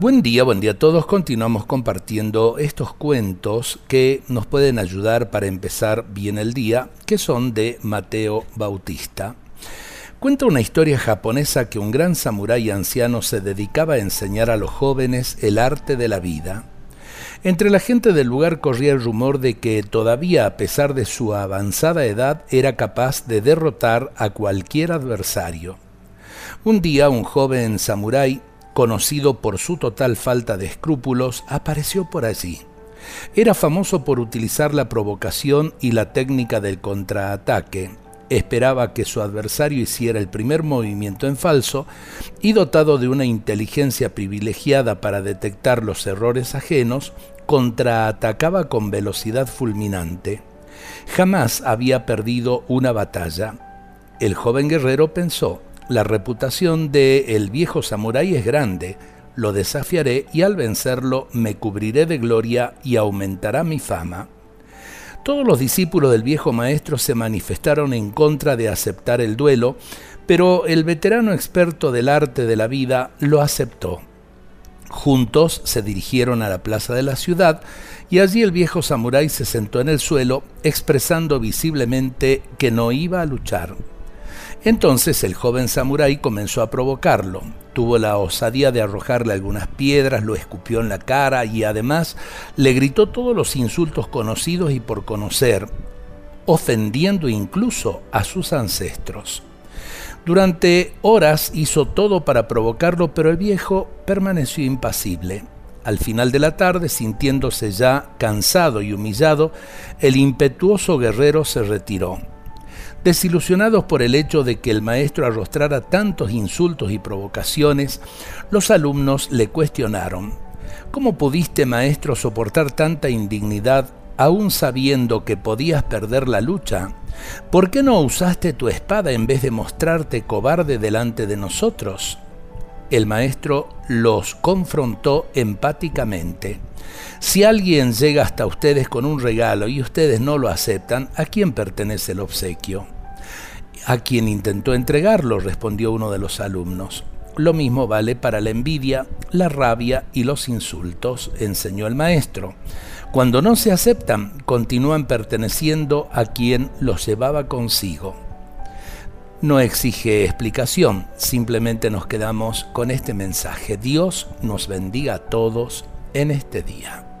Buen día, buen día a todos. Continuamos compartiendo estos cuentos que nos pueden ayudar para empezar bien el día, que son de Mateo Bautista. Cuenta una historia japonesa que un gran samurái anciano se dedicaba a enseñar a los jóvenes el arte de la vida. Entre la gente del lugar corría el rumor de que todavía a pesar de su avanzada edad era capaz de derrotar a cualquier adversario. Un día un joven samurái conocido por su total falta de escrúpulos, apareció por allí. Era famoso por utilizar la provocación y la técnica del contraataque. Esperaba que su adversario hiciera el primer movimiento en falso y dotado de una inteligencia privilegiada para detectar los errores ajenos, contraatacaba con velocidad fulminante. Jamás había perdido una batalla. El joven guerrero pensó, la reputación de el viejo samurái es grande, lo desafiaré y al vencerlo me cubriré de gloria y aumentará mi fama. Todos los discípulos del viejo maestro se manifestaron en contra de aceptar el duelo, pero el veterano experto del arte de la vida lo aceptó. Juntos se dirigieron a la plaza de la ciudad y allí el viejo samurái se sentó en el suelo, expresando visiblemente que no iba a luchar. Entonces el joven samurái comenzó a provocarlo. Tuvo la osadía de arrojarle algunas piedras, lo escupió en la cara y además le gritó todos los insultos conocidos y por conocer, ofendiendo incluso a sus ancestros. Durante horas hizo todo para provocarlo, pero el viejo permaneció impasible. Al final de la tarde, sintiéndose ya cansado y humillado, el impetuoso guerrero se retiró. Desilusionados por el hecho de que el maestro arrostrara tantos insultos y provocaciones, los alumnos le cuestionaron, ¿Cómo pudiste, maestro, soportar tanta indignidad aún sabiendo que podías perder la lucha? ¿Por qué no usaste tu espada en vez de mostrarte cobarde delante de nosotros? El maestro los confrontó empáticamente. Si alguien llega hasta ustedes con un regalo y ustedes no lo aceptan, ¿a quién pertenece el obsequio? A quien intentó entregarlo, respondió uno de los alumnos. Lo mismo vale para la envidia, la rabia y los insultos, enseñó el maestro. Cuando no se aceptan, continúan perteneciendo a quien los llevaba consigo. No exige explicación, simplemente nos quedamos con este mensaje. Dios nos bendiga a todos en este día.